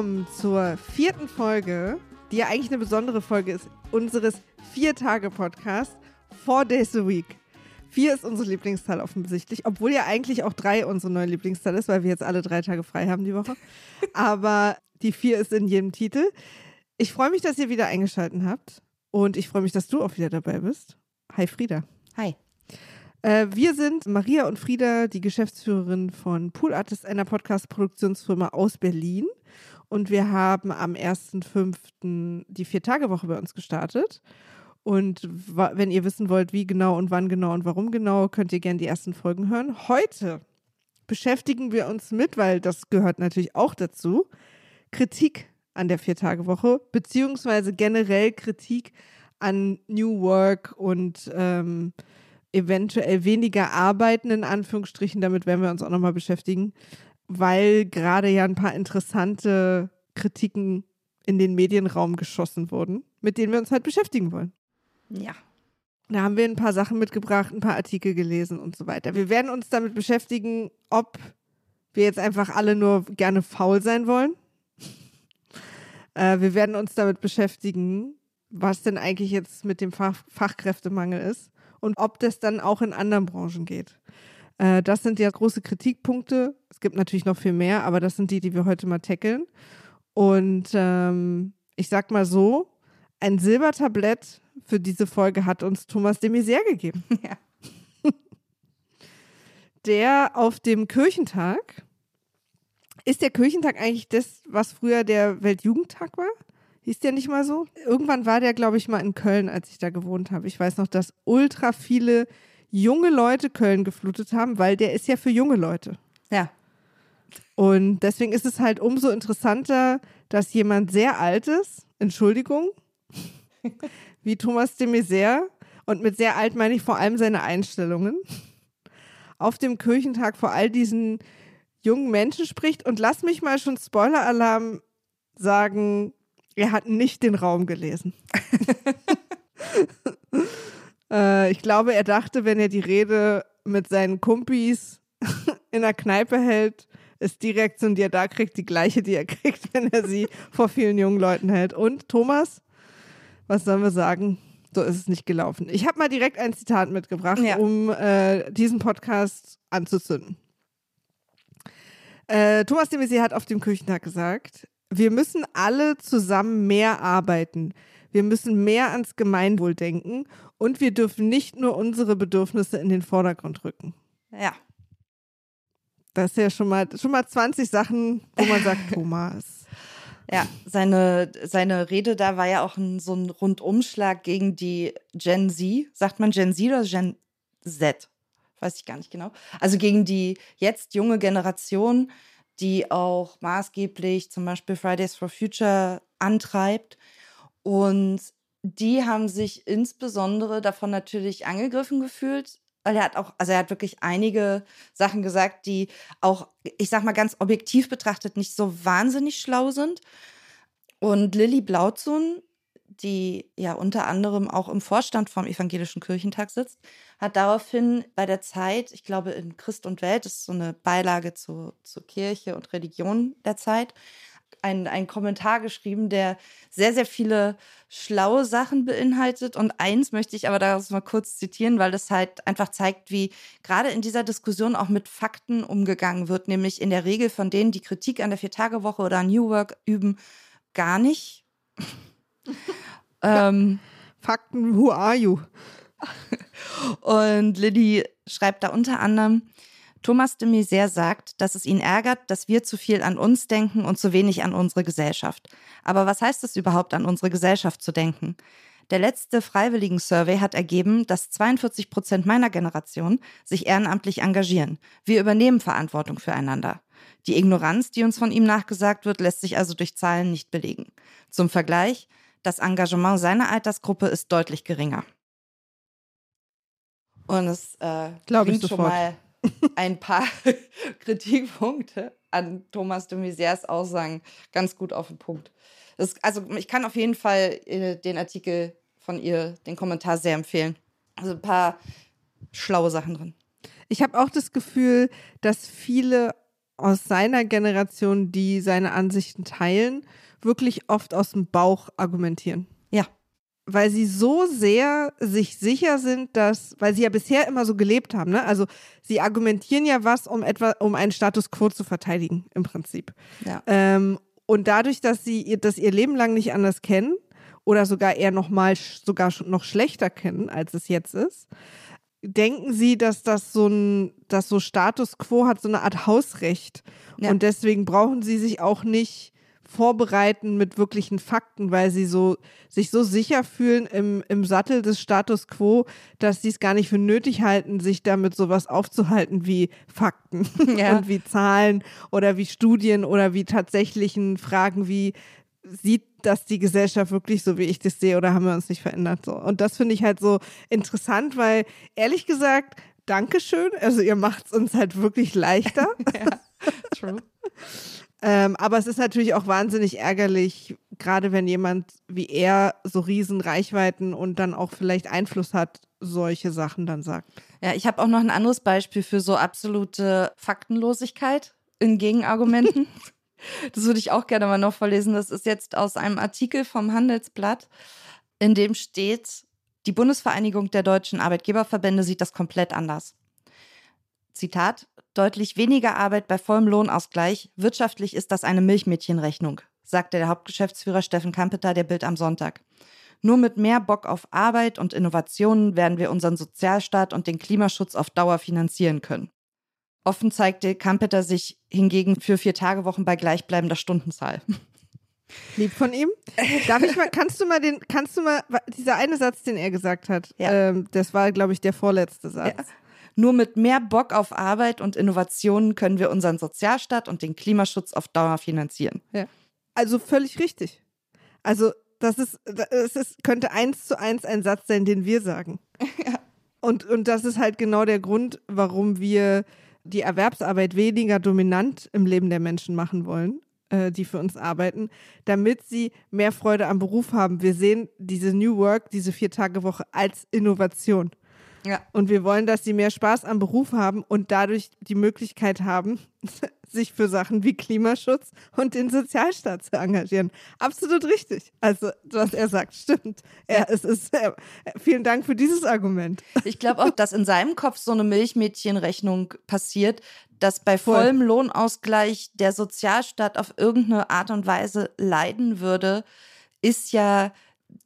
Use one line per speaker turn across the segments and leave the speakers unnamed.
Willkommen zur vierten Folge, die ja eigentlich eine besondere Folge ist, unseres Vier-Tage-Podcasts Four Days a Week. Vier ist unsere Lieblingszahl offensichtlich, obwohl ja eigentlich auch drei unsere neue Lieblingszahl ist, weil wir jetzt alle drei Tage frei haben die Woche. Aber die vier ist in jedem Titel. Ich freue mich, dass ihr wieder eingeschaltet habt und ich freue mich, dass du auch wieder dabei bist. Hi Frieda.
Hi.
Äh, wir sind Maria und Frieda, die Geschäftsführerin von Pool Artist, einer Podcast-Produktionsfirma aus Berlin. Und wir haben am 1.5. die Vier-Tage-Woche bei uns gestartet. Und wenn ihr wissen wollt, wie genau und wann genau und warum genau, könnt ihr gerne die ersten Folgen hören. Heute beschäftigen wir uns mit, weil das gehört natürlich auch dazu, Kritik an der Vier-Tage-Woche, beziehungsweise generell Kritik an New Work und ähm, eventuell weniger arbeiten, in Anführungsstrichen. Damit werden wir uns auch nochmal beschäftigen, weil gerade ja ein paar interessante Kritiken in den Medienraum geschossen wurden, mit denen wir uns halt beschäftigen wollen.
Ja.
Da haben wir ein paar Sachen mitgebracht, ein paar Artikel gelesen und so weiter. Wir werden uns damit beschäftigen, ob wir jetzt einfach alle nur gerne faul sein wollen. äh, wir werden uns damit beschäftigen, was denn eigentlich jetzt mit dem Fach Fachkräftemangel ist und ob das dann auch in anderen Branchen geht. Äh, das sind ja große Kritikpunkte. Es gibt natürlich noch viel mehr, aber das sind die, die wir heute mal tackeln. Und ähm, ich sag mal so, ein Silbertablett für diese Folge hat uns Thomas de Maizière gegeben.
Ja.
Der auf dem Kirchentag, ist der Kirchentag eigentlich das, was früher der Weltjugendtag war? Hieß der nicht mal so? Irgendwann war der, glaube ich, mal in Köln, als ich da gewohnt habe. Ich weiß noch, dass ultra viele junge Leute Köln geflutet haben, weil der ist ja für junge Leute.
Ja.
Und deswegen ist es halt umso interessanter, dass jemand sehr altes, Entschuldigung, wie Thomas de Maizière, und mit sehr alt meine ich vor allem seine Einstellungen, auf dem Kirchentag vor all diesen jungen Menschen spricht. Und lass mich mal schon Spoiler-Alarm sagen, er hat nicht den Raum gelesen. äh, ich glaube, er dachte, wenn er die Rede mit seinen Kumpis in der Kneipe hält, ist die Reaktion, die er da kriegt, die gleiche, die er kriegt, wenn er sie vor vielen jungen Leuten hält. Und Thomas, was sollen wir sagen? So ist es nicht gelaufen. Ich habe mal direkt ein Zitat mitgebracht,
Ja.
um äh, diesen Podcast anzuzünden. Äh, Thomas de Maizière hat auf dem Küchentag gesagt, wir müssen alle zusammen mehr arbeiten. Wir müssen mehr ans Gemeinwohl denken und wir dürfen nicht nur unsere Bedürfnisse in den Vordergrund rücken.
Ja.
Das ist ja schon mal, schon mal 20 Sachen, wo man sagt, Thomas.
Ja, seine, seine Rede da war ja auch ein, so ein Rundumschlag gegen die Gen Z. Sagt man Gen Z oder Gen Z? Weiß ich gar nicht genau. Also gegen die jetzt junge Generation, die auch maßgeblich zum Beispiel Fridays for Future antreibt. Und die haben sich insbesondere davon natürlich angegriffen gefühlt, weil er hat auch, also er hat wirklich einige Sachen gesagt, die auch, ich sag mal ganz objektiv betrachtet, nicht so wahnsinnig schlau sind. Und Lilly Blauzun, die ja unter anderem auch im Vorstand vom Evangelischen Kirchentag sitzt, hat daraufhin bei der Zeit, ich glaube in Christ und Welt, das ist so eine Beilage zu, zur Kirche und Religion der Zeit, einen, einen Kommentar geschrieben, der sehr, sehr viele schlaue Sachen beinhaltet. Und eins möchte ich aber daraus mal kurz zitieren, weil das halt einfach zeigt, wie gerade in dieser Diskussion auch mit Fakten umgegangen wird, nämlich in der Regel von denen, die Kritik an der Vier-Tage-Woche oder an New Work üben, gar nicht. ähm,
Fakten, who are you?
und Lilly schreibt da unter anderem, Thomas de Maizière sagt, dass es ihn ärgert, dass wir zu viel an uns denken und zu wenig an unsere Gesellschaft. Aber was heißt es überhaupt, an unsere Gesellschaft zu denken? Der letzte Freiwilligen-Survey hat ergeben, dass 42 Prozent meiner Generation sich ehrenamtlich engagieren. Wir übernehmen Verantwortung füreinander. Die Ignoranz, die uns von ihm nachgesagt wird, lässt sich also durch Zahlen nicht belegen. Zum Vergleich, das Engagement seiner Altersgruppe ist deutlich geringer. Und es äh, bringt schon mal ein paar Kritikpunkte an Thomas de Maizières Aussagen ganz gut auf den Punkt. Das, also ich kann auf jeden Fall äh, den Artikel von ihr, den Kommentar sehr empfehlen. Also ein paar schlaue Sachen drin.
Ich habe auch das Gefühl, dass viele aus seiner Generation, die seine Ansichten teilen, wirklich oft aus dem Bauch argumentieren.
Ja.
Weil sie so sehr sich sicher sind, dass, weil sie ja bisher immer so gelebt haben, ne? Also sie argumentieren ja was, um etwa, um einen Status quo zu verteidigen, im Prinzip.
Ja.
Ähm, und dadurch, dass sie das ihr Leben lang nicht anders kennen oder sogar eher noch mal sogar noch schlechter kennen, als es jetzt ist, denken sie, dass das so ein, dass so Status quo hat, so eine Art Hausrecht. Ja. Und deswegen brauchen sie sich auch nicht vorbereiten mit wirklichen Fakten, weil sie so sich so sicher fühlen im, im Sattel des Status quo, dass sie es gar nicht für nötig halten, sich damit sowas aufzuhalten wie Fakten ja. und wie Zahlen oder wie Studien oder wie tatsächlichen Fragen wie sieht das die Gesellschaft wirklich so, wie ich das sehe, oder haben wir uns nicht verändert? So. Und das finde ich halt so interessant, weil ehrlich gesagt, Dankeschön. Also ihr macht es uns halt wirklich leichter. ja, true. Ähm, aber es ist natürlich auch wahnsinnig ärgerlich, gerade wenn jemand wie er so riesen Reichweiten und dann auch vielleicht Einfluss hat, solche Sachen dann sagt.
Ja, ich habe auch noch ein anderes Beispiel für so absolute Faktenlosigkeit in Gegenargumenten. das würde ich auch gerne mal noch vorlesen. Das ist jetzt aus einem Artikel vom Handelsblatt, in dem steht, die Bundesvereinigung der deutschen Arbeitgeberverbände sieht das komplett anders. Zitat, deutlich weniger Arbeit bei vollem Lohnausgleich. Wirtschaftlich ist das eine Milchmädchenrechnung, sagte der Hauptgeschäftsführer Steffen Kampeter der Bild am Sonntag. Nur mit mehr Bock auf Arbeit und Innovationen werden wir unseren Sozialstaat und den Klimaschutz auf Dauer finanzieren können. Offen zeigte Kampeter sich hingegen für vier Tagewochen bei gleichbleibender Stundenzahl.
Lieb von ihm. Darf ich mal, kannst du mal den, kannst du mal, dieser eine Satz, den er gesagt hat, ja. ähm, das war, glaube ich, der vorletzte Satz. Ja.
Nur mit mehr Bock auf Arbeit und Innovationen können wir unseren Sozialstaat und den Klimaschutz auf Dauer finanzieren.
Ja. Also völlig richtig. Also das ist, das ist, könnte eins zu eins ein Satz sein, den wir sagen. Ja. Und, und das ist halt genau der Grund, warum wir die Erwerbsarbeit weniger dominant im Leben der Menschen machen wollen, äh, die für uns arbeiten, damit sie mehr Freude am Beruf haben. Wir sehen diese New Work, diese Vier-Tage-Woche als Innovation. Ja. Und wir wollen, dass sie mehr Spaß am Beruf haben und dadurch die Möglichkeit haben, sich für Sachen wie Klimaschutz und den Sozialstaat zu engagieren. Absolut richtig. Also, was er sagt, stimmt. Er, es ist, äh, vielen Dank für dieses Argument.
Ich glaube auch, dass in seinem Kopf so eine Milchmädchenrechnung passiert, dass bei vollem Voll. Lohnausgleich der Sozialstaat auf irgendeine Art und Weise leiden würde, ist ja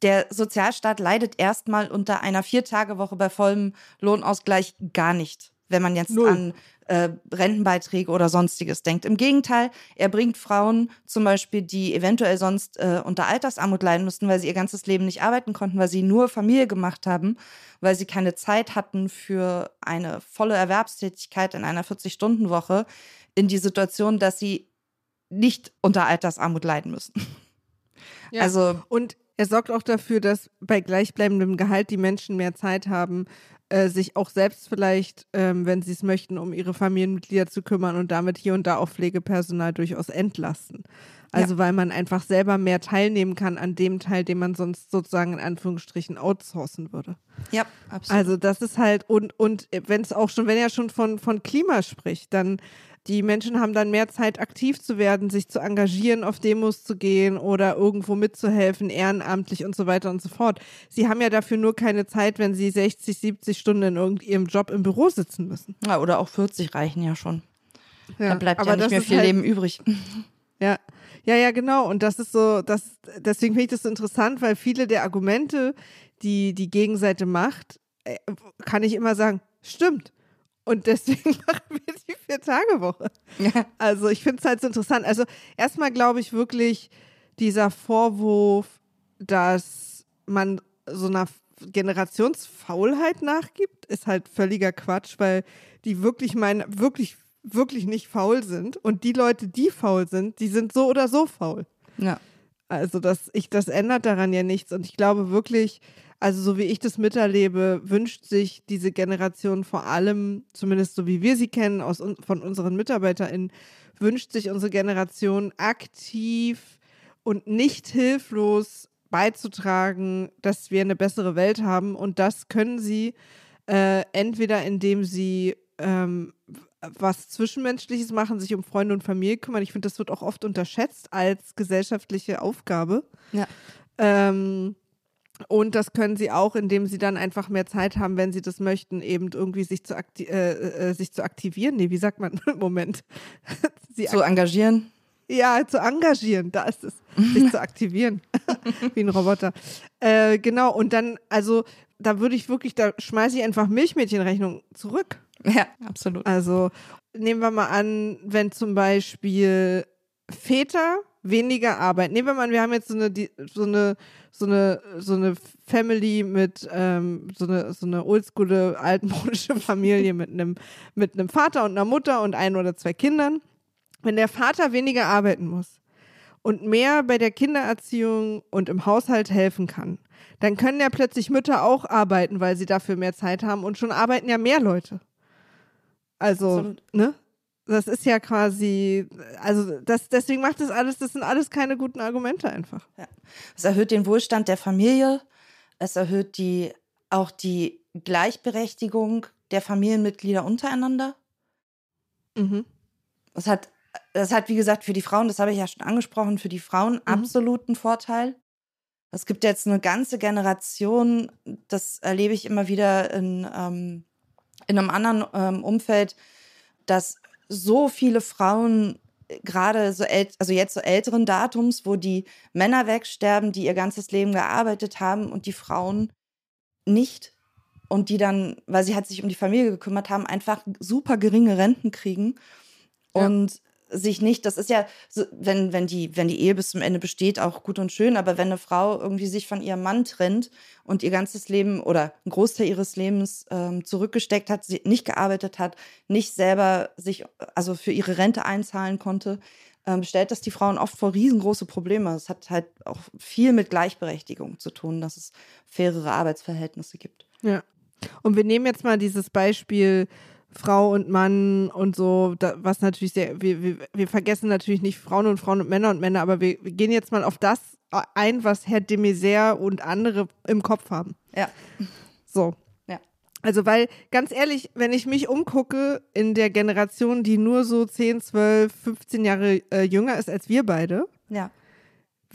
der Sozialstaat leidet erstmal unter einer Viertagewoche bei vollem Lohnausgleich gar nicht, wenn man jetzt Null. an äh, Rentenbeiträge oder sonstiges denkt. Im Gegenteil, er bringt Frauen zum Beispiel, die eventuell sonst äh, unter Altersarmut leiden müssten, weil sie ihr ganzes Leben nicht arbeiten konnten, weil sie nur Familie gemacht haben, weil sie keine Zeit hatten für eine volle Erwerbstätigkeit in einer 40-Stunden-Woche, in die Situation, dass sie nicht unter Altersarmut leiden müssen.
Ja. Also und er sorgt auch dafür, dass bei gleichbleibendem Gehalt die Menschen mehr Zeit haben, äh, sich auch selbst vielleicht, ähm, wenn sie es möchten, um ihre Familienmitglieder zu kümmern und damit hier und da auch Pflegepersonal durchaus entlasten. Also ja. weil man einfach selber mehr teilnehmen kann an dem Teil, den man sonst sozusagen in Anführungsstrichen outsourcen würde.
Ja, absolut.
Also das ist halt, und, und wenn es auch schon, wenn er schon von, von Klima spricht, dann die Menschen haben dann mehr Zeit, aktiv zu werden, sich zu engagieren, auf Demos zu gehen oder irgendwo mitzuhelfen, ehrenamtlich und so weiter und so fort. Sie haben ja dafür nur keine Zeit, wenn sie 60, 70 Stunden in irgendeinem Job im Büro sitzen müssen.
Ja, oder auch 40 reichen ja schon. Ja, da bleibt ja nicht mehr viel halt, Leben übrig.
Ja, ja, ja, genau. Und das ist so, das, deswegen finde ich das so interessant, weil viele der Argumente, die die Gegenseite macht, äh, kann ich immer sagen, stimmt. Und deswegen machen wir die Vier-Tage-Woche. Ja. Also ich finde es halt so interessant. Also erstmal glaube ich wirklich, dieser Vorwurf, dass man so einer Generationsfaulheit nachgibt, ist halt völliger Quatsch, weil die wirklich meinen, wirklich, wirklich nicht faul sind. Und die Leute, die faul sind, die sind so oder so faul.
Ja.
Also das, ich, das ändert daran ja nichts. Und ich glaube wirklich, also so wie ich das miterlebe, wünscht sich diese Generation vor allem, zumindest so wie wir sie kennen, aus, von unseren MitarbeiterInnen, wünscht sich unsere Generation aktiv und nicht hilflos beizutragen, dass wir eine bessere Welt haben. Und das können sie äh, entweder indem sie ähm, was Zwischenmenschliches machen, sich um Freunde und Familie kümmern. Ich finde, das wird auch oft unterschätzt als gesellschaftliche Aufgabe.
Ja.
Ähm, und das können sie auch, indem sie dann einfach mehr Zeit haben, wenn sie das möchten, eben irgendwie sich zu, akti äh, äh, sich zu aktivieren. Nee, wie sagt man? Moment.
sie zu engagieren.
Ja, zu engagieren, da ist es. Sich zu aktivieren. wie ein Roboter. Äh, genau, und dann, also, da würde ich wirklich, da schmeiße ich einfach Milchmädchenrechnung zurück.
Ja, absolut.
Also, nehmen wir mal an, wenn zum Beispiel Väter weniger arbeiten. Nehmen wir mal an, wir haben jetzt so eine, so eine, so eine, so eine Family mit, ähm, so eine, so eine oldschoole, altmodische Familie mit einem, mit einem Vater und einer Mutter und ein oder zwei Kindern. Wenn der Vater weniger arbeiten muss und mehr bei der Kindererziehung und im Haushalt helfen kann, dann können ja plötzlich Mütter auch arbeiten, weil sie dafür mehr Zeit haben und schon arbeiten ja mehr Leute. Also, Absolut. ne? Das ist ja quasi, also das, deswegen macht das alles, das sind alles keine guten Argumente einfach.
Ja. Es erhöht den Wohlstand der Familie, es erhöht die, auch die Gleichberechtigung der Familienmitglieder untereinander.
Mhm.
Es hat, das hat, wie gesagt, für die Frauen, das habe ich ja schon angesprochen, für die Frauen mhm. absoluten Vorteil. Es gibt jetzt eine ganze Generation, das erlebe ich immer wieder in, ähm, in einem anderen ähm, Umfeld, dass so viele Frauen äh, gerade so also jetzt so älteren Datums, wo die Männer wegsterben, die ihr ganzes Leben gearbeitet haben und die Frauen nicht und die dann, weil sie halt sich um die Familie gekümmert haben, einfach super geringe Renten kriegen. Und sich nicht, das ist ja, so, wenn, wenn, die, wenn die Ehe bis zum Ende besteht, auch gut und schön, aber wenn eine Frau irgendwie sich von ihrem Mann trennt und ihr ganzes Leben oder einen Großteil ihres Lebens ähm, zurückgesteckt hat, nicht gearbeitet hat, nicht selber sich, also für ihre Rente einzahlen konnte, ähm, stellt das die Frauen oft vor riesengroße Probleme. Es hat halt auch viel mit Gleichberechtigung zu tun, dass es fairere Arbeitsverhältnisse gibt.
Ja. Und wir nehmen jetzt mal dieses Beispiel Frau und Mann und so, da, was natürlich sehr, wir, wir, wir vergessen natürlich nicht Frauen und Frauen und Männer und Männer, aber wir, wir gehen jetzt mal auf das ein, was Herr de Maizière und andere im Kopf haben.
Ja.
So.
Ja.
Also, weil, ganz ehrlich, wenn ich mich umgucke in der Generation, die nur so 10, 12, 15 Jahre äh, jünger ist als wir beide,
ja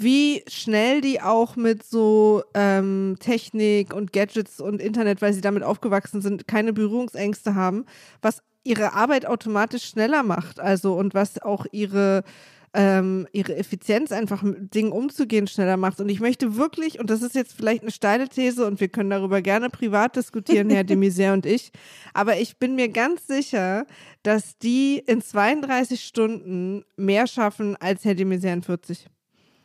wie schnell die auch mit so ähm, Technik und Gadgets und Internet, weil sie damit aufgewachsen sind, keine Berührungsängste haben, was ihre Arbeit automatisch schneller macht. Also und was auch ihre ähm, ihre Effizienz einfach mit Dingen umzugehen schneller macht. Und ich möchte wirklich, und das ist jetzt vielleicht eine steile These und wir können darüber gerne privat diskutieren, Herr de Maizière und ich, aber ich bin mir ganz sicher, dass die in 32 Stunden mehr schaffen als Herr de Maizière in 40.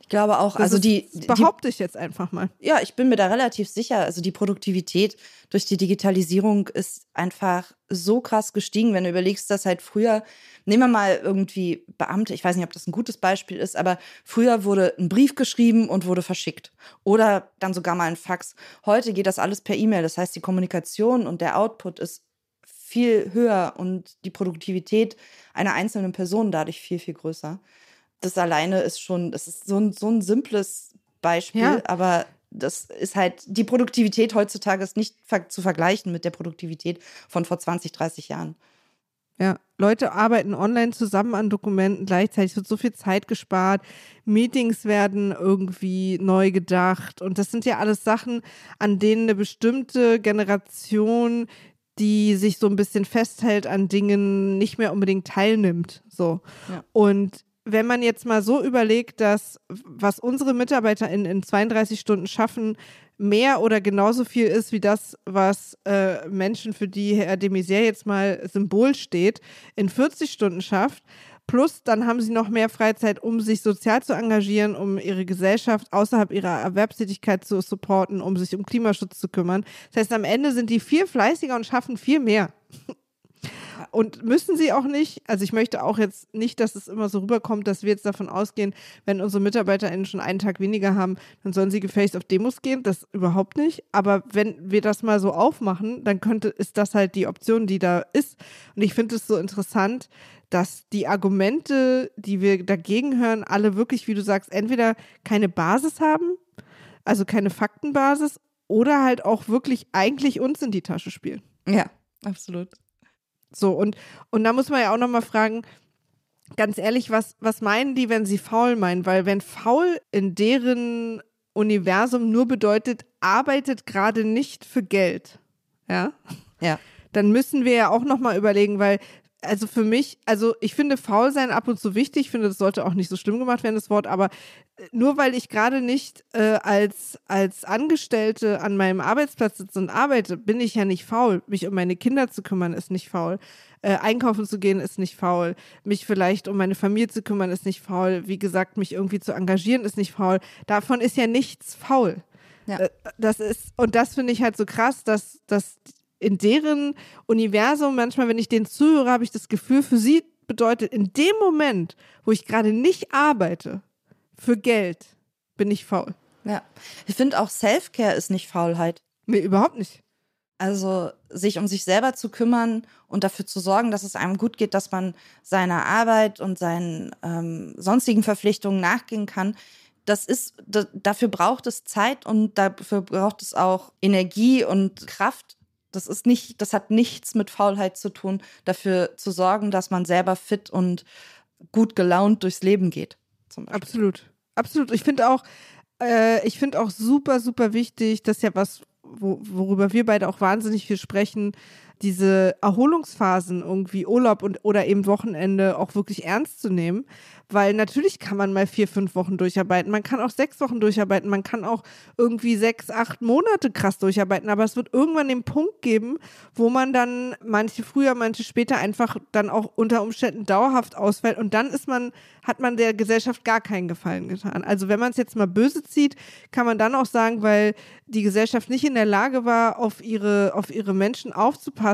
Ich glaube auch, also die.
behaupte ich jetzt einfach mal.
Ja, ich bin mir da relativ sicher. Also die Produktivität durch die Digitalisierung ist einfach so krass gestiegen, wenn du überlegst, dass halt früher, nehmen wir mal irgendwie Beamte, ich weiß nicht, ob das ein gutes Beispiel ist, aber früher wurde ein Brief geschrieben und wurde verschickt. Oder dann sogar mal ein Fax. Heute geht das alles per E-Mail. Das heißt, die Kommunikation und der Output ist viel höher und die Produktivität einer einzelnen Person dadurch viel, viel größer das alleine ist schon, das ist so ein, so ein simples Beispiel, ja. aber das ist halt, die Produktivität heutzutage ist nicht zu vergleichen mit der Produktivität von vor 20, 30 Jahren.
Ja, Leute arbeiten online zusammen an Dokumenten gleichzeitig. Wird so viel Zeit gespart. Meetings werden irgendwie neu gedacht. Und das sind ja alles Sachen, an denen eine bestimmte Generation, die sich so ein bisschen festhält an Dingen, nicht mehr unbedingt teilnimmt. So. Ja. Und wenn man jetzt mal so überlegt, dass was unsere Mitarbeiter in, in 32 Stunden schaffen, mehr oder genauso viel ist wie das, was äh, Menschen, für die Herr de Maizière jetzt mal Symbol steht, in 40 Stunden schafft, Plus, dann haben sie noch mehr Freizeit, um sich sozial zu engagieren, um ihre Gesellschaft außerhalb ihrer Erwerbstätigkeit zu supporten, um sich um Klimaschutz zu kümmern. Das heißt, am Ende sind die viel fleißiger und schaffen viel mehr. Und müssen sie auch nicht. Also ich möchte auch jetzt nicht, dass es immer so rüberkommt, dass wir jetzt davon ausgehen, wenn unsere MitarbeiterInnen schon einen Tag weniger haben, dann sollen sie gefälligst auf Demos gehen. Das überhaupt nicht. Aber wenn wir das mal so aufmachen, dann könnte, ist das halt die Option, die da ist. Und ich finde es so interessant, dass die Argumente, die wir dagegen hören, alle wirklich, wie du sagst, entweder keine Basis haben, also keine Faktenbasis, oder halt auch wirklich eigentlich uns in die Tasche spielen.
Ja, absolut.
So, und, und da muss man ja auch nochmal fragen, ganz ehrlich, was, was meinen die, wenn sie faul meinen? Weil wenn faul in deren Universum nur bedeutet, arbeitet gerade nicht für Geld, ja?
Ja.
Dann müssen wir ja auch nochmal überlegen, weil also für mich, also ich finde faul sein ab und zu wichtig, ich finde, das sollte auch nicht so schlimm gemacht werden, das Wort, aber äh, nur weil ich gerade nicht äh, als, als Angestellte an meinem Arbeitsplatz sitze und arbeite, bin ich ja nicht faul. Mich um meine Kinder zu kümmern, ist nicht faul. Äh, einkaufen zu gehen, ist nicht faul. Mich vielleicht um meine Familie zu kümmern, ist nicht faul. Wie gesagt, mich irgendwie zu engagieren, ist nicht faul. Davon ist ja nichts faul.
Ja.
Äh, Das ist, und das finde ich halt so krass, dass, dass in deren Universum, manchmal, wenn ich denen zuhöre, habe ich das Gefühl, für sie bedeutet, in dem Moment, wo ich gerade nicht arbeite, für Geld, bin ich faul.
Ja. Ich finde auch Self-Care ist nicht Faulheit.
Nee, überhaupt nicht.
Also sich um sich selber zu kümmern und dafür zu sorgen, dass es einem gut geht, dass man seiner Arbeit und seinen ähm, sonstigen Verpflichtungen nachgehen kann. Das ist, da, dafür braucht es Zeit und dafür braucht es auch Energie und Kraft. Das ist nicht, das hat nichts mit Faulheit zu tun, dafür zu sorgen, dass man selber fit und gut gelaunt durchs Leben geht.
Absolut. Absolut. Ich finde auch, äh, ich finde auch super, super wichtig, das ist ja was, wo, worüber wir beide auch wahnsinnig viel sprechen, diese Erholungsphasen irgendwie Urlaub und oder eben Wochenende auch wirklich ernst zu nehmen, weil natürlich kann man mal vier, fünf Wochen durcharbeiten, man kann auch sechs Wochen durcharbeiten, man kann auch irgendwie sechs, acht Monate krass durcharbeiten, aber es wird irgendwann den Punkt geben, wo man dann manche früher, manche später einfach dann auch unter Umständen dauerhaft ausfällt. Und dann ist man, hat man der Gesellschaft gar keinen Gefallen getan. Also wenn man es jetzt mal böse zieht, kann man dann auch sagen, weil die Gesellschaft nicht in der Lage war, auf ihre, auf ihre Menschen aufzupassen,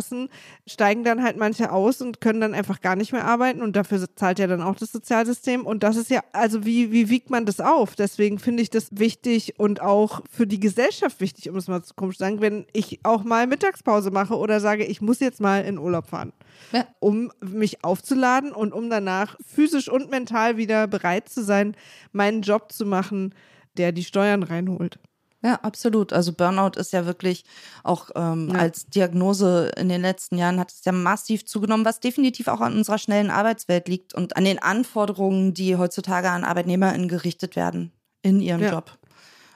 steigen dann halt manche aus und können dann einfach gar nicht mehr arbeiten und dafür zahlt ja dann auch das Sozialsystem und das ist ja, also wie, wie wiegt man das auf? Deswegen finde ich das wichtig und auch für die Gesellschaft wichtig, um es mal zu komisch zu sagen, wenn ich auch mal Mittagspause mache oder sage, ich muss jetzt mal in Urlaub fahren,
Ja.
um mich aufzuladen und um danach physisch und mental wieder bereit zu sein, meinen Job zu machen, der die Steuern reinholt.
Ja, absolut. Also Burnout ist ja wirklich auch ähm,
Ja.
als Diagnose in den letzten Jahren hat es ja massiv zugenommen, was definitiv auch an unserer schnellen Arbeitswelt liegt und an den Anforderungen, die heutzutage an ArbeitnehmerInnen gerichtet werden in ihrem
Ja.
Job.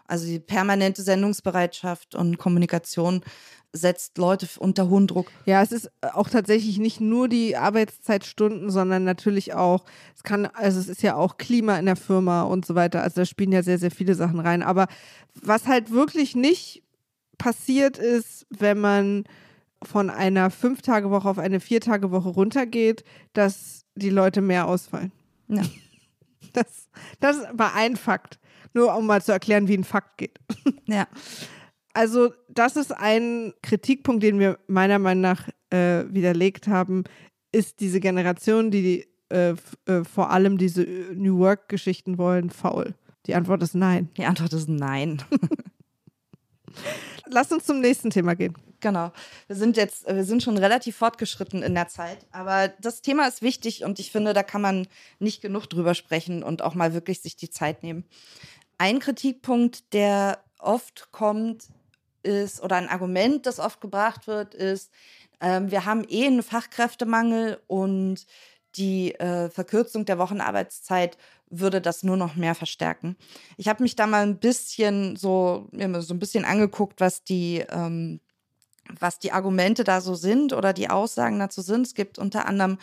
Also die permanente Sendungsbereitschaft und Kommunikation setzt Leute unter hohen Druck.
Ja, es ist auch tatsächlich nicht nur die Arbeitszeitstunden, sondern natürlich auch, es kann, also es ist ja auch Klima in der Firma und so weiter. Also da spielen ja sehr, sehr viele Sachen rein. Aber was halt wirklich nicht passiert ist, wenn man von einer Fünf-Tage-Woche auf eine Vier-Tage-Woche runtergeht, dass die Leute mehr ausfallen.
Ja.
Das, das war ein Fakt. Nur um mal zu erklären, wie ein Fakt geht.
Ja.
Also, das ist ein Kritikpunkt, den wir meiner Meinung nach äh, widerlegt haben, ist diese Generation, die äh, äh, vor allem diese äh, New Work-Geschichten wollen, faul. Die Antwort ist nein.
Die Antwort ist nein.
Lass uns zum nächsten Thema gehen.
Genau. Wir sind jetzt, wir sind schon relativ fortgeschritten in der Zeit, aber das Thema ist wichtig und ich finde, da kann man nicht genug drüber sprechen und auch mal wirklich sich die Zeit nehmen. Ein Kritikpunkt, der oft kommt, ist, oder ein Argument, das oft gebracht wird, ist, ähm, wir haben eh einen Fachkräftemangel und die äh, Verkürzung der Wochenarbeitszeit würde das nur noch mehr verstärken. Ich habe mich da mal ein bisschen so, so ein bisschen angeguckt, was die, ähm, was die Argumente da so sind oder die Aussagen dazu sind. Es gibt unter anderem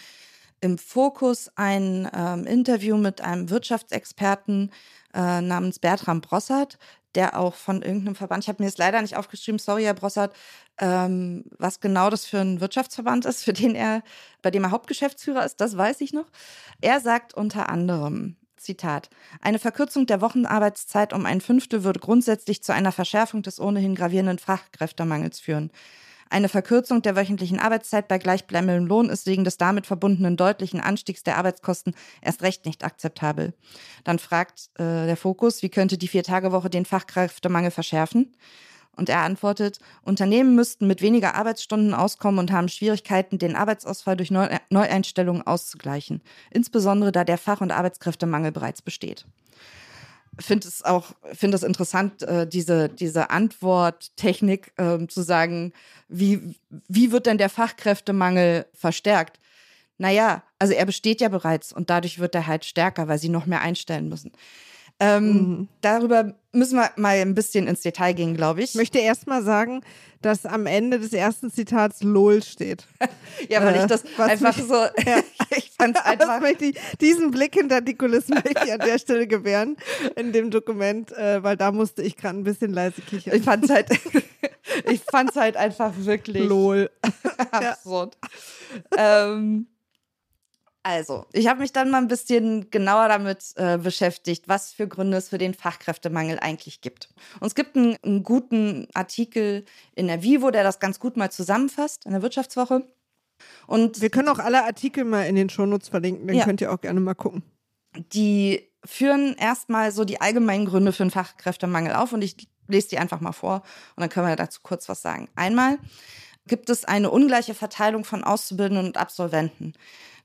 im Fokus ein ähm, Interview mit einem Wirtschaftsexperten äh, namens Bertram Brossard, der auch von irgendeinem Verband, ich habe mir jetzt leider nicht aufgeschrieben, sorry, Herr Brossard, Ähm, was genau das für ein Wirtschaftsverband ist, für den er, bei dem er Hauptgeschäftsführer ist, das weiß ich noch. Er sagt unter anderem, Zitat, eine Verkürzung der Wochenarbeitszeit um ein Fünftel würde grundsätzlich zu einer Verschärfung des ohnehin gravierenden Fachkräftemangels führen. Eine Verkürzung der wöchentlichen Arbeitszeit bei gleichbleibendem Lohn ist wegen des damit verbundenen deutlichen Anstiegs der Arbeitskosten erst recht nicht akzeptabel. Dann fragt äh, der Fokus, wie könnte die Viertagewoche den Fachkräftemangel verschärfen? Und er antwortet, Unternehmen müssten mit weniger Arbeitsstunden auskommen und haben Schwierigkeiten, den Arbeitsausfall durch Neueinstellungen auszugleichen, insbesondere da der Fach- und Arbeitskräftemangel bereits besteht finde es auch, finde es interessant, äh, diese, diese Antworttechnik äh, zu sagen, wie, wie wird denn der Fachkräftemangel verstärkt? Naja, also er besteht ja bereits und dadurch wird er halt stärker, weil sie noch mehr einstellen müssen. Ähm, mhm. Darüber müssen wir mal ein bisschen ins Detail gehen, glaube ich.
Ich möchte erst mal sagen, dass am Ende des ersten Zitats LOL steht.
ja, weil äh, ich das einfach mich, so, ja. ich fand es einfach.
Ich, diesen Blick hinter die Kulissen möchte ich an der Stelle gewähren in dem Dokument, äh, weil da musste ich gerade ein bisschen leise kichern.
Ich fand es halt, ich fand's halt einfach wirklich
LOL.
absurd. ähm, also, ich habe mich dann mal ein bisschen genauer damit äh, beschäftigt, was für Gründe es für den Fachkräftemangel eigentlich gibt. Und es gibt einen, einen, guten Artikel in der Vivo, der das ganz gut mal zusammenfasst, in der Wirtschaftswoche.
Und wir können auch alle Artikel mal in den Shownotes verlinken, dann ja. könnt ihr auch gerne mal gucken.
Die führen erstmal so die allgemeinen Gründe für den Fachkräftemangel auf und ich lese die einfach mal vor und dann können wir dazu kurz was sagen. Einmal gibt es eine ungleiche Verteilung von Auszubildenden und Absolventen.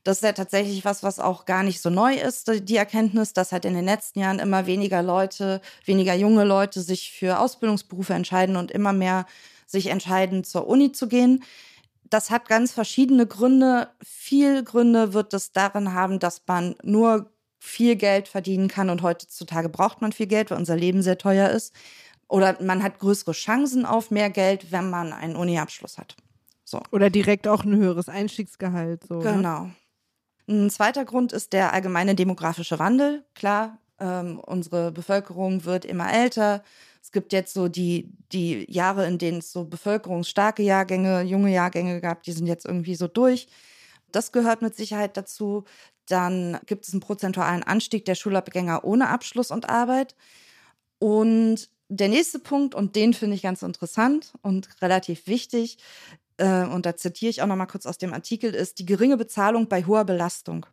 Das ist ja tatsächlich was, was auch gar nicht so neu ist, die Erkenntnis, dass halt in den letzten Jahren immer weniger Leute, weniger junge Leute sich für Ausbildungsberufe entscheiden und immer mehr sich entscheiden, zur Uni zu gehen. Das hat ganz verschiedene Gründe. Viel Gründe wird es darin haben, dass man nur viel Geld verdienen kann und heutzutage braucht man viel Geld, weil unser Leben sehr teuer ist. Oder man hat größere Chancen auf mehr Geld, wenn man einen Uni-Abschluss hat. So.
Oder direkt auch ein höheres Einstiegsgehalt. So,
ne? genau. Ne? Ein zweiter Grund ist der allgemeine demografische Wandel. Klar, ähm, unsere Bevölkerung wird immer älter. Es gibt jetzt so die, die Jahre, in denen es so bevölkerungsstarke Jahrgänge, junge Jahrgänge gab, die sind jetzt irgendwie so durch. Das gehört mit Sicherheit dazu. Dann gibt es einen prozentualen Anstieg der Schulabgänger ohne Abschluss und Arbeit. Und der nächste Punkt, und den finde ich ganz interessant und relativ wichtig, äh, und da zitiere ich auch noch mal kurz aus dem Artikel, ist die geringe Bezahlung bei hoher Belastung.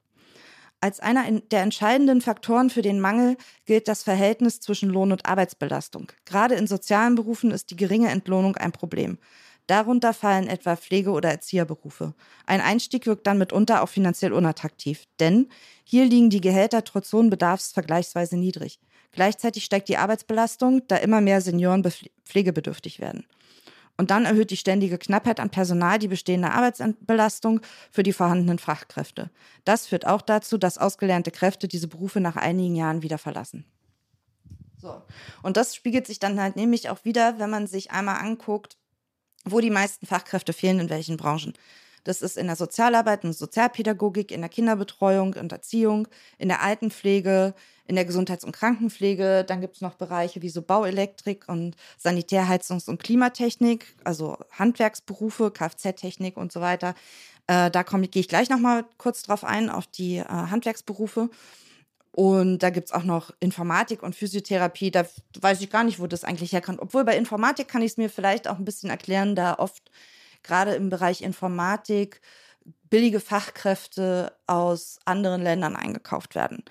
Als einer der entscheidenden Faktoren für den Mangel gilt das Verhältnis zwischen Lohn und Arbeitsbelastung. Gerade in sozialen Berufen ist die geringe Entlohnung ein Problem. Darunter fallen etwa Pflege- oder Erzieherberufe. Ein Einstieg wirkt dann mitunter auch finanziell unattraktiv, denn hier liegen die Gehälter trotz hohen Bedarfs vergleichsweise niedrig. Gleichzeitig steigt die Arbeitsbelastung, da immer mehr Senioren pflegebedürftig werden. Und dann erhöht die ständige Knappheit an Personal die bestehende Arbeitsbelastung für die vorhandenen Fachkräfte. Das führt auch dazu, dass ausgelernte Kräfte diese Berufe nach einigen Jahren wieder verlassen. So. Und das spiegelt sich dann halt nämlich auch wieder, wenn man sich einmal anguckt, wo die meisten Fachkräfte fehlen, in welchen Branchen. Das ist in der Sozialarbeit und Sozialpädagogik, in der Kinderbetreuung und Erziehung, in der Altenpflege, in der Gesundheits- und Krankenpflege. Dann gibt es noch Bereiche wie so Bauelektrik und Sanitärheizungs- und Klimatechnik, also Handwerksberufe, Kfz-Technik und so weiter. Äh, da gehe ich gleich nochmal kurz drauf ein, auf die äh, Handwerksberufe. Und da gibt es auch noch Informatik und Physiotherapie. Da weiß ich gar nicht, wo das eigentlich herkommt. Obwohl bei Informatik kann ich es mir vielleicht auch ein bisschen erklären, da oft gerade im Bereich Informatik billige Fachkräfte aus anderen Ländern eingekauft werden.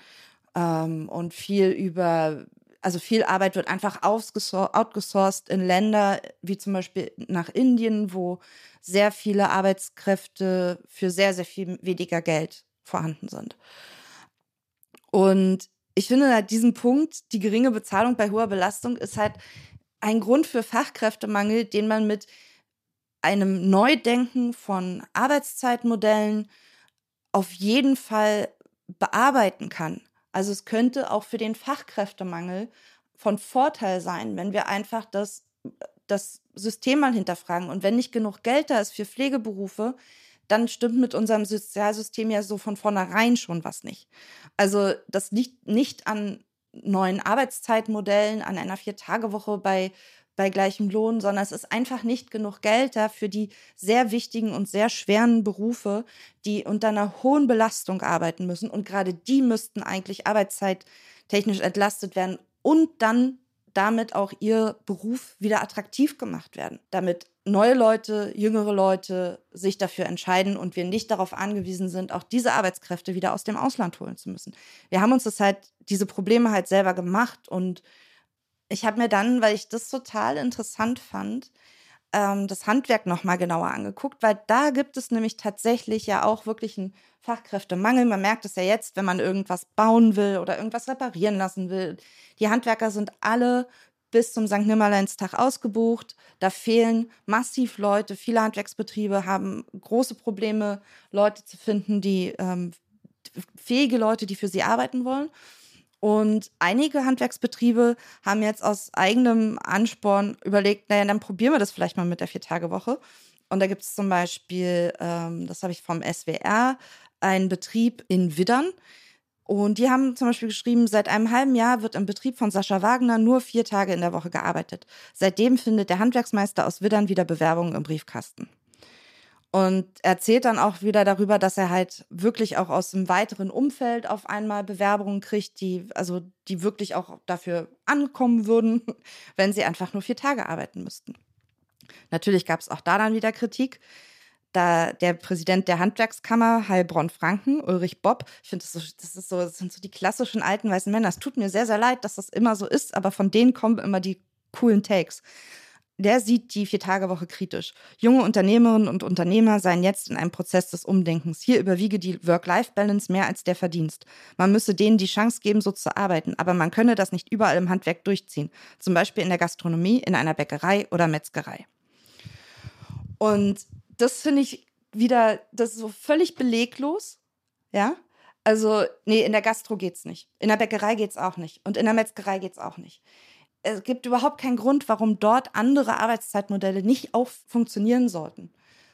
Ähm, und viel über, also viel Arbeit wird einfach outgesourced in Länder wie zum Beispiel nach Indien, wo sehr viele Arbeitskräfte für sehr, sehr viel weniger Geld vorhanden sind. Und ich finde halt diesen Punkt, die geringe Bezahlung bei hoher Belastung, ist halt ein Grund für Fachkräftemangel, den man mit einem Neudenken von Arbeitszeitmodellen auf jeden Fall bearbeiten kann. Also es könnte auch für den Fachkräftemangel von Vorteil sein, wenn wir einfach das, das System mal hinterfragen. Und wenn nicht genug Geld da ist für Pflegeberufe, dann stimmt mit unserem Sozialsystem ja so von vornherein schon was nicht. Also das liegt nicht an neuen Arbeitszeitmodellen, an einer Viertagewoche bei bei gleichem Lohn, sondern es ist einfach nicht genug Geld da für die sehr wichtigen und sehr schweren Berufe, die unter einer hohen Belastung arbeiten müssen. Und gerade die müssten eigentlich arbeitszeittechnisch entlastet werden und dann damit auch ihr Beruf wieder attraktiv gemacht werden, damit neue Leute, jüngere Leute sich dafür entscheiden und wir nicht darauf angewiesen sind, auch diese Arbeitskräfte wieder aus dem Ausland holen zu müssen. Wir haben uns das halt, diese Probleme halt selber gemacht und ich habe mir dann, weil ich das total interessant fand, ähm, das Handwerk nochmal genauer angeguckt, weil da gibt es nämlich tatsächlich ja auch wirklich einen Fachkräftemangel. Man merkt es ja jetzt, wenn man irgendwas bauen will oder irgendwas reparieren lassen will. Die Handwerker sind alle bis zum St. Nimmerleinstag ausgebucht. Da fehlen massiv Leute. Viele Handwerksbetriebe haben große Probleme, Leute zu finden, die ähm, fähige Leute, die für sie arbeiten wollen. Und einige Handwerksbetriebe haben jetzt aus eigenem Ansporn überlegt, naja, dann probieren wir das vielleicht mal mit der Vier-Tage-Woche. Und da gibt es zum Beispiel, ähm, das habe ich vom SWR, einen Betrieb in Widdern. Und die haben zum Beispiel geschrieben, seit einem halben Jahr wird im Betrieb von Sascha Wagner nur vier Tage in der Woche gearbeitet. Seitdem findet der Handwerksmeister aus Widdern wieder Bewerbungen im Briefkasten. Und erzählt dann auch wieder darüber, dass er halt wirklich auch aus dem weiteren Umfeld auf einmal Bewerbungen kriegt, die, also die wirklich auch dafür ankommen würden, wenn sie einfach nur vier Tage arbeiten müssten. Natürlich gab es auch da dann wieder Kritik. Da der Präsident der Handwerkskammer, Heilbronn Franken, Ulrich Bob, ich finde, das, so, das, so, das sind so die klassischen alten weißen Männer. Es tut mir sehr, sehr leid, dass das immer so ist, aber von denen kommen immer die coolen Takes der sieht die Vier-Tage-Woche kritisch. Junge Unternehmerinnen und Unternehmer seien jetzt in einem Prozess des Umdenkens. Hier überwiege die Work-Life-Balance mehr als der Verdienst. Man müsse denen die Chance geben, so zu arbeiten, aber man könne das nicht überall im Handwerk durchziehen. Zum Beispiel in der Gastronomie, in einer Bäckerei oder Metzgerei. Und das finde ich wieder, das ist so völlig beleglos. Ja, also, nee, in der Gastro geht's nicht. In der Bäckerei geht's auch nicht. Und in der Metzgerei geht's auch nicht es gibt überhaupt keinen Grund, warum dort andere Arbeitszeitmodelle nicht auch funktionieren sollten.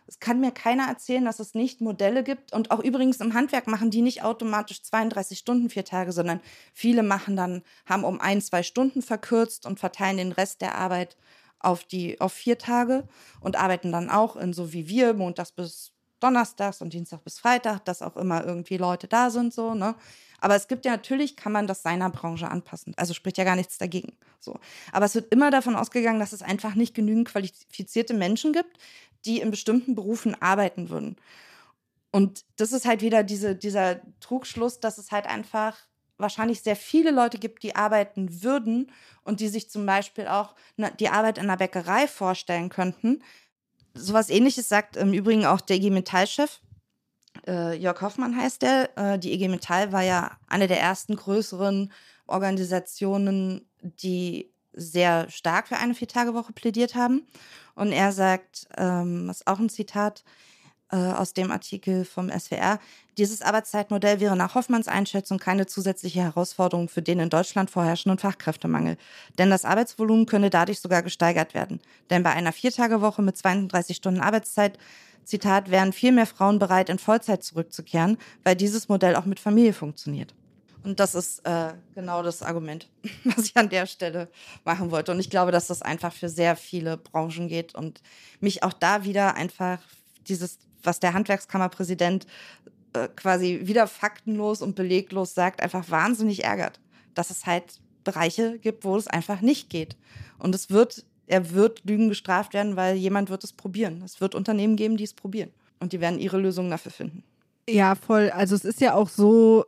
Es kann mir keiner erzählen, dass es nicht Modelle gibt. Und auch übrigens im Handwerk machen die nicht automatisch 32 Stunden, vier Tage, sondern viele machen dann, haben um ein, zwei Stunden verkürzt und verteilen den Rest der Arbeit auf die, auf vier Tage und arbeiten dann auch in so wie wir, montags bis donnerstags und Dienstag bis Freitag, dass auch immer irgendwie Leute da sind, so, ne? Aber es gibt ja natürlich, kann man das seiner Branche anpassen. Also spricht ja gar nichts dagegen. So. Aber es wird immer davon ausgegangen, dass es einfach nicht genügend qualifizierte Menschen gibt, die in bestimmten Berufen arbeiten würden. Und das ist halt wieder diese, dieser Trugschluss, dass es halt einfach wahrscheinlich sehr viele Leute gibt, die arbeiten würden und die sich zum Beispiel auch die Arbeit in einer Bäckerei vorstellen könnten. Sowas ähnliches sagt im Übrigen auch der IG Metall-Chef äh, Jörg Hoffmann heißt der. Äh, die IG Metall war ja eine der ersten größeren Organisationen, die sehr stark für eine Viertagewoche plädiert haben. Und er sagt, ähm, das ist auch ein Zitat aus dem Artikel vom SWR, dieses Arbeitszeitmodell wäre nach Hoffmanns Einschätzung keine zusätzliche Herausforderung für den in Deutschland vorherrschenden Fachkräftemangel. Denn das Arbeitsvolumen könne dadurch sogar gesteigert werden. Denn bei einer Viertagewoche mit 32 Stunden Arbeitszeit Zitat, wären viel mehr Frauen bereit, in Vollzeit zurückzukehren, weil dieses Modell auch mit Familie funktioniert. Und das ist äh, genau das Argument, was ich an der Stelle machen wollte. Und ich glaube, dass das einfach für sehr viele Branchen geht und mich auch da wieder einfach dieses, was der Handwerkskammerpräsident äh, quasi wieder faktenlos und beleglos sagt, einfach wahnsinnig ärgert. Dass es halt Bereiche gibt, wo es einfach nicht geht. Und es wird er wird Lügen gestraft werden, weil jemand wird es probieren. Es wird Unternehmen geben, die es probieren. Und die werden ihre Lösungen dafür finden.
Ja, voll. Also es ist ja auch so,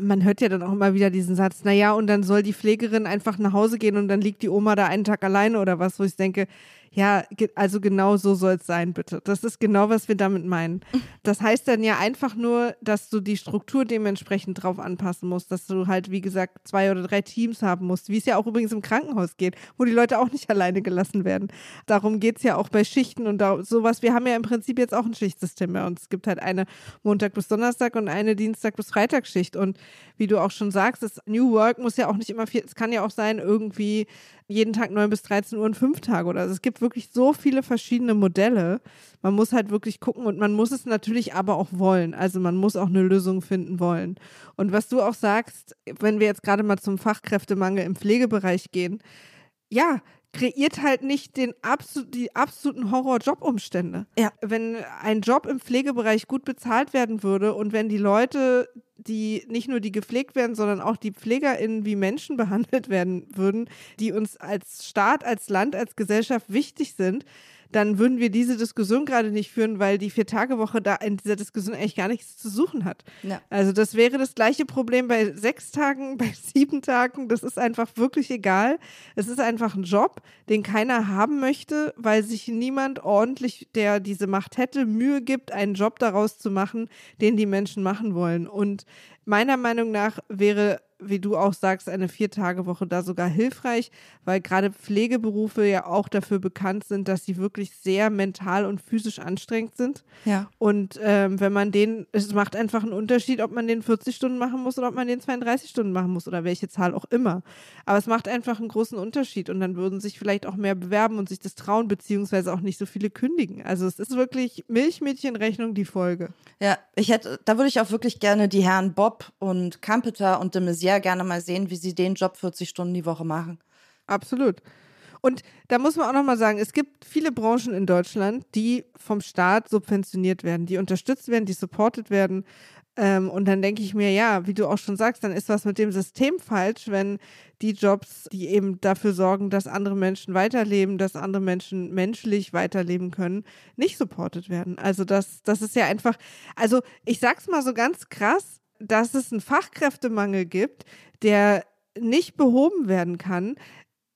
man hört ja dann auch immer wieder diesen Satz, naja, und dann soll die Pflegerin einfach nach Hause gehen und dann liegt die Oma da einen Tag alleine oder was, wo ich denke, ja, also genau so soll es sein, bitte. Das ist genau, was wir damit meinen. Das heißt dann ja einfach nur, dass du die Struktur dementsprechend drauf anpassen musst, dass du halt, wie gesagt, zwei oder drei Teams haben musst, wie es ja auch übrigens im Krankenhaus geht, wo die Leute auch nicht alleine gelassen werden. Darum geht es ja auch bei Schichten und da, sowas. Wir haben ja im Prinzip jetzt auch ein Schichtsystem bei uns. Es gibt halt eine Montag bis Donnerstag und eine Dienstag bis Freitagsschicht. Und wie du auch schon sagst, das New Work muss ja auch nicht immer viel, es kann ja auch sein, irgendwie jeden Tag 9 bis 13 Uhr und fünf Tage oder. Also es gibt wirklich so viele verschiedene Modelle. Man muss halt wirklich gucken und man muss es natürlich aber auch wollen. Also man muss auch eine Lösung finden wollen. Und was du auch sagst, wenn wir jetzt gerade mal zum Fachkräftemangel im Pflegebereich gehen, ja, kreiert halt nicht den absol die absoluten Horror-Jobumstände.
Ja.
Wenn ein Job im Pflegebereich gut bezahlt werden würde und wenn die Leute, die nicht nur die gepflegt werden, sondern auch die PflegerInnen wie Menschen behandelt werden würden, die uns als Staat, als Land, als Gesellschaft wichtig sind, dann würden wir diese Diskussion gerade nicht führen, weil die Vier-Tage-Woche da in dieser Diskussion eigentlich gar nichts zu suchen hat.
Ja.
Also das wäre das gleiche Problem bei sechs Tagen, bei sieben Tagen. Das ist einfach wirklich egal. Es ist einfach ein Job, den keiner haben möchte, weil sich niemand ordentlich, der diese Macht hätte, Mühe gibt, einen Job daraus zu machen, den die Menschen machen wollen. Und meiner Meinung nach wäre wie du auch sagst, eine Vier-Tage-Woche da sogar hilfreich, weil gerade Pflegeberufe ja auch dafür bekannt sind, dass sie wirklich sehr mental und physisch anstrengend sind.
Ja.
Und ähm, wenn man den, es macht einfach einen Unterschied, ob man den 40 Stunden machen muss oder ob man den 32 Stunden machen muss oder welche Zahl auch immer. Aber es macht einfach einen großen Unterschied und dann würden sich vielleicht auch mehr bewerben und sich das trauen, beziehungsweise auch nicht so viele kündigen. Also es ist wirklich Milchmädchenrechnung die Folge.
Ja, ich hätte, da würde ich auch wirklich gerne die Herren Bob und Campeter und de Maizière gerne mal sehen, wie sie den Job 40 Stunden die Woche machen.
Absolut. Und da muss man auch nochmal sagen, es gibt viele Branchen in Deutschland, die vom Staat subventioniert werden, die unterstützt werden, die supported werden. Ähm, und dann denke ich mir, ja, wie du auch schon sagst, dann ist was mit dem System falsch, wenn die Jobs, die eben dafür sorgen, dass andere Menschen weiterleben, dass andere Menschen menschlich weiterleben können, nicht supported werden. Also das, das ist ja einfach, also ich sag's mal so ganz krass, dass es einen Fachkräftemangel gibt, der nicht behoben werden kann,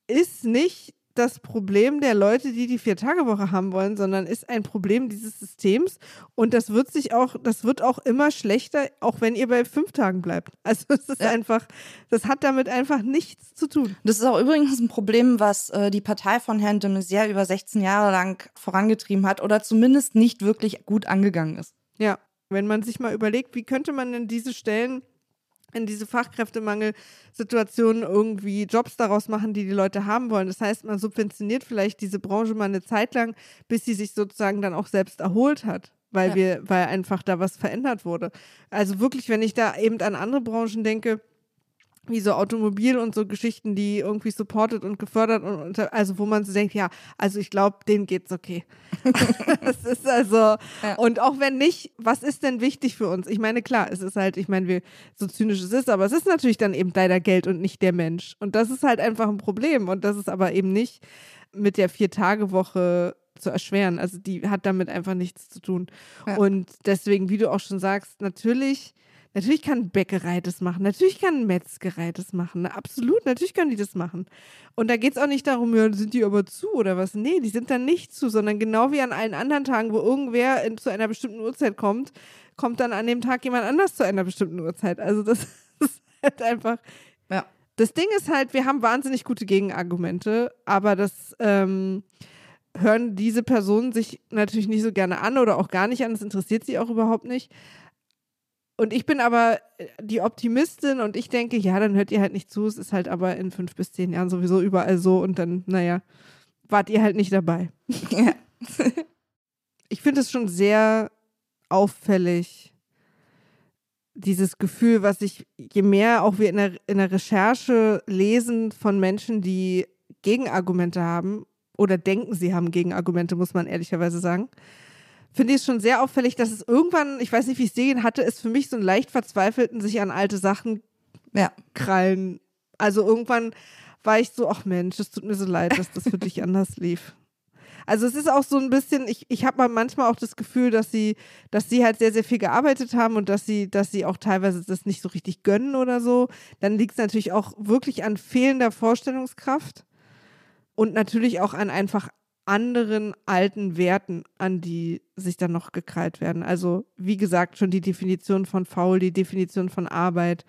ist nicht das Problem der Leute, die die Vier-Tage-Woche haben wollen, sondern ist ein Problem dieses Systems. Und das wird sich auch, das wird auch immer schlechter, auch wenn ihr bei fünf Tagen bleibt. Also es ist ja. einfach, das hat damit einfach nichts zu tun.
Das ist auch übrigens ein Problem, was äh, die Partei von Herrn de Maizière über 16 Jahre lang vorangetrieben hat oder zumindest nicht wirklich gut angegangen ist.
Ja, wenn man sich mal überlegt, wie könnte man denn diese Stellen in diese Fachkräftemangelsituationen irgendwie Jobs daraus machen, die die Leute haben wollen. Das heißt, man subventioniert vielleicht diese Branche mal eine Zeit lang, bis sie sich sozusagen dann auch selbst erholt hat, weil ja. wir, weil einfach da was verändert wurde. Also wirklich, wenn ich da eben an andere Branchen denke, wie so Automobil und so Geschichten, die irgendwie supported und gefördert und, und also wo man so denkt, ja, also ich glaube, denen geht's okay. das ist also ja. und auch wenn nicht, was ist denn wichtig für uns? Ich meine, klar, es ist halt, ich meine, wie so zynisch es ist, aber es ist natürlich dann eben leider Geld und nicht der Mensch und das ist halt einfach ein Problem und das ist aber eben nicht mit der vier Tage Woche zu erschweren. Also die hat damit einfach nichts zu tun. Ja. Und deswegen, wie du auch schon sagst, natürlich Natürlich kann Bäckerei das machen, natürlich kann Metzgerei das machen. Absolut, natürlich können die das machen. Und da geht es auch nicht darum, ja, sind die aber zu oder was? Nee, die sind dann nicht zu, sondern genau wie an allen anderen Tagen, wo irgendwer in, zu einer bestimmten Uhrzeit kommt, kommt dann an dem Tag jemand anders zu einer bestimmten Uhrzeit. Also das ist halt einfach. Ja. Das Ding ist halt, wir haben wahnsinnig gute Gegenargumente, aber das ähm, hören diese Personen sich natürlich nicht so gerne an oder auch gar nicht an. Das interessiert sie auch überhaupt nicht. Und ich bin aber äh, die Optimistin und ich denke, ja, dann hört ihr halt nicht zu. Es ist halt aber in fünf bis zehn Jahren sowieso überall so und dann, naja, wart ihr halt nicht dabei. Ja. ich finde es schon sehr auffällig, dieses Gefühl, was ich, je mehr auch wir in der, in der Recherche lesen von Menschen, die Gegenargumente haben oder denken, sie haben Gegenargumente, muss man ehrlicherweise sagen, finde ich es schon sehr auffällig, dass es irgendwann, ich weiß nicht, wie ich es sehen hatte, ist für mich so ein leicht verzweifelten sich an alte Sachen ja. krallen. Also irgendwann war ich so, ach Mensch, es tut mir so leid, dass das für dich anders lief. Also es ist auch so ein bisschen, ich, ich habe manchmal auch das Gefühl, dass sie, dass sie halt sehr, sehr viel gearbeitet haben und dass sie, dass sie auch teilweise das nicht so richtig gönnen oder so. Dann liegt es natürlich auch wirklich an fehlender Vorstellungskraft und natürlich auch an einfach anderen alten Werten, an die sich dann noch gekrallt werden. Also wie gesagt, schon die Definition von faul, die Definition von Arbeit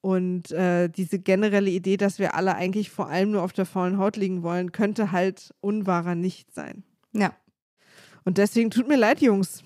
und äh, diese generelle Idee, dass wir alle eigentlich vor allem nur auf der faulen Haut liegen wollen, könnte halt unwahrer nicht sein.
Ja.
Und deswegen tut mir leid, Jungs.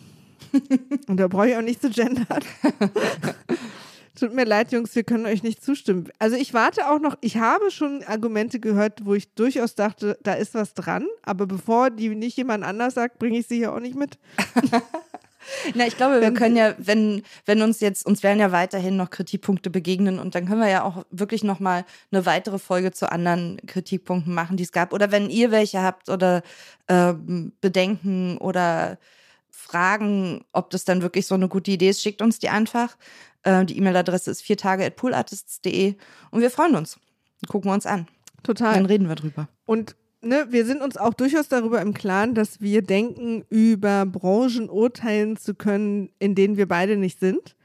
und da brauche ich auch nicht zu gendern. Tut mir leid, Jungs, wir können euch nicht zustimmen. Also ich warte auch noch, ich habe schon Argumente gehört, wo ich durchaus dachte, da ist was dran, aber bevor die nicht jemand anders sagt, bringe ich sie hier auch nicht mit.
Na, ich glaube, wir können ja, wenn, wenn uns jetzt, uns werden ja weiterhin noch Kritikpunkte begegnen und dann können wir ja auch wirklich nochmal eine weitere Folge zu anderen Kritikpunkten machen, die es gab. Oder wenn ihr welche habt oder äh, Bedenken oder Fragen, ob das dann wirklich so eine gute Idee ist, schickt uns die einfach. Äh, die E-Mail-Adresse ist viertage.poolartists.de und wir freuen uns. Gucken wir uns an.
Total.
Dann reden wir drüber.
Und ne, wir sind uns auch durchaus darüber im Klaren, dass wir denken, über Branchen urteilen zu können, in denen wir beide nicht sind.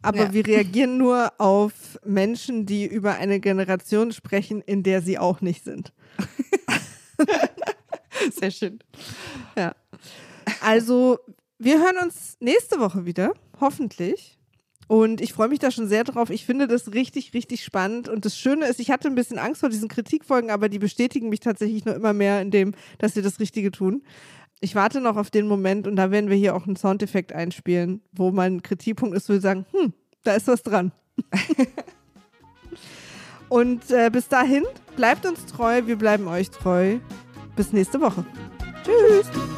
Aber
Ja.
wir reagieren nur auf Menschen, die über eine Generation sprechen, in der sie auch nicht sind.
Sehr schön.
Ja. Also, wir hören uns nächste Woche wieder, hoffentlich. Und ich freue mich da schon sehr drauf. Ich finde das richtig, richtig spannend. Und das Schöne ist, ich hatte ein bisschen Angst vor diesen Kritikfolgen, aber die bestätigen mich tatsächlich nur immer mehr in dem, dass wir das Richtige tun. Ich warte noch auf den Moment und da werden wir hier auch einen Soundeffekt einspielen, wo mein Kritikpunkt ist, wo wir sagen, hm, da ist was dran. und äh, bis dahin, bleibt uns treu, wir bleiben euch treu. Bis nächste Woche. Tschüss.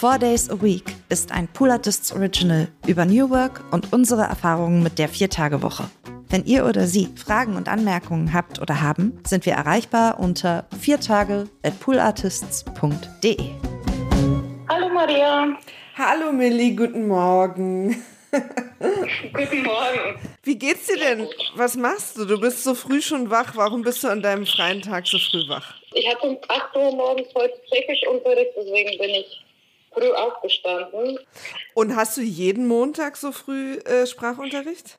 Four Days a Week ist ein Pool Artists Original über New Work und unsere Erfahrungen mit der Viertagewoche. Wenn ihr oder Sie Fragen und Anmerkungen habt oder haben, sind wir erreichbar unter viertage@poolartists.de.
Hallo Maria.
Hallo Millie, guten Morgen.
Guten Morgen.
Wie geht's dir denn? Was machst du? Du bist so früh schon wach. Warum bist du an deinem freien Tag so früh wach?
Ich hatte um 8 Uhr morgens heute Tschechischunterricht, deswegen bin ich früh aufgestanden.
Und hast du jeden Montag so früh äh, Sprachunterricht?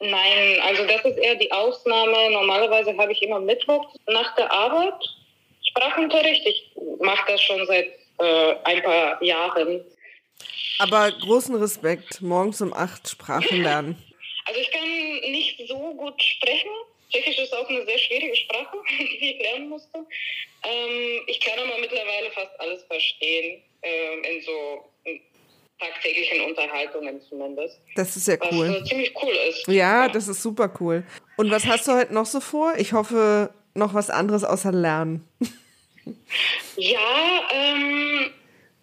Nein, also das ist eher die Ausnahme. Normalerweise habe ich immer Mittwoch nach der Arbeit Sprachunterricht. Ich mache das schon seit äh, ein paar Jahren.
Aber großen Respekt, morgens um acht Sprachen lernen.
Also ich kann nicht so gut sprechen. Tschechisch ist auch eine sehr schwierige Sprache, die ich lernen musste. Ähm, ich kann aber mittlerweile fast alles verstehen, ähm, in so tagtäglichen Unterhaltungen zumindest.
Das ist ja
Was
cool.
äh, ziemlich cool ist.
Ja, das ist super cool. Und was hast du heute noch so vor? Ich hoffe, noch was anderes außer Lernen.
Ja, ähm,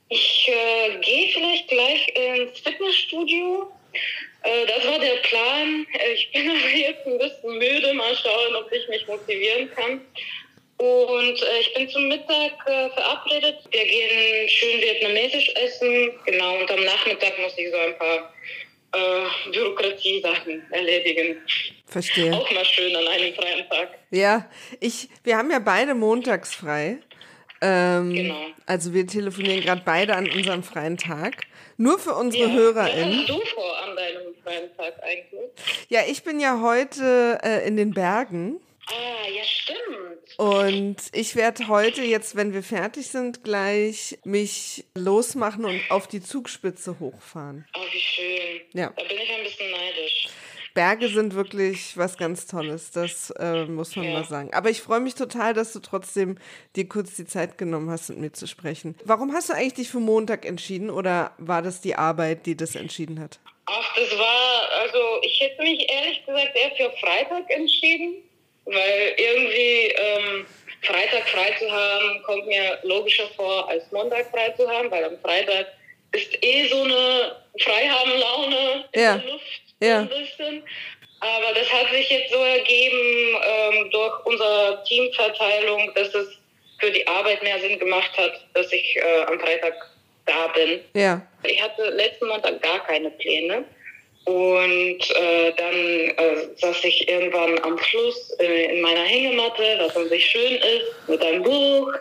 ich äh, gehe vielleicht gleich ins Fitnessstudio. Äh, das war der Plan. Äh, Ich bin aber jetzt ein bisschen müde. Mal schauen, ob ich mich motivieren kann. Und äh, ich bin zum Mittag äh, verabredet. Wir gehen schön vietnamesisch essen. Genau, und am Nachmittag muss ich so ein paar äh, Bürokratie-Sachen erledigen.
Verstehe.
Auch mal schön an einem freien Tag.
Ja, ich, wir haben ja beide montags frei. Ähm,
Genau.
Also wir telefonieren gerade beide an unserem freien Tag. Nur für unsere
Was
HörerInnen.
hast du vor an deinem freien Tag eigentlich?
Ja, ich bin ja heute äh, in den Bergen
Ah, ja, stimmt.
und ich werde heute jetzt, wenn wir fertig sind, gleich mich losmachen und auf die Zugspitze hochfahren.
Oh, wie schön.
Ja.
Da bin ich ein bisschen neidisch.
Berge sind wirklich was ganz Tolles, das äh, muss man
Ja.
mal sagen. Aber ich freue mich total, dass du trotzdem dir kurz die Zeit genommen hast, mit mir zu sprechen. Warum hast du eigentlich dich für Montag entschieden oder war das die Arbeit, die das entschieden hat?
Ach, das war, also ich hätte mich ehrlich gesagt eher für Freitag entschieden, weil irgendwie ähm, Freitag frei zu haben, kommt mir logischer vor, als Montag frei zu haben, weil am Freitag ist eh so eine Freihaben-Laune in
Ja.
der Luft
Ja.
ein bisschen. Aber das hat sich jetzt so ergeben ähm, durch unsere Teamverteilung, dass es für die Arbeit mehr Sinn gemacht hat, dass ich äh, am Freitag da bin.
Ja,
Ich hatte letzten Montag gar keine Pläne. Und äh, dann äh, saß ich irgendwann am Fluss äh, in meiner Hängematte, was an sich schön ist, mit einem Buch.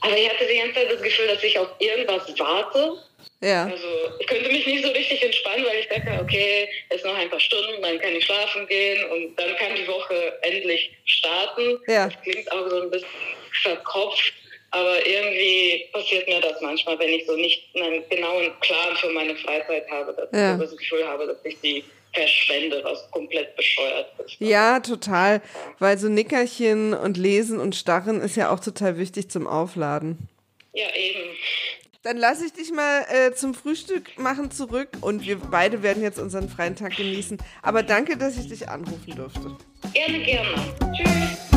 Aber ich hatte die ganze Zeit das Gefühl, dass ich auf irgendwas warte.
ja,
Also ich könnte mich nicht so richtig entspannen, weil ich dachte, okay, es ist noch ein paar Stunden, dann kann ich schlafen gehen und dann kann die Woche endlich starten.
Ja.
Das klingt auch so ein bisschen verkopft, aber irgendwie passiert mir das manchmal, wenn ich so nicht einen genauen Plan für meine Freizeit habe, dass
Ja.
ich so das Gefühl habe, dass ich die verschwende, was komplett bescheuert ist.
ja, total. Weil so Nickerchen und Lesen und Starren ist ja auch total wichtig zum Aufladen.
Ja, eben.
Dann lasse ich dich mal äh, zum Frühstück machen zurück und wir beide werden jetzt unseren freien Tag genießen. Aber danke, dass ich dich anrufen durfte.
Gerne, gerne. Tschüss.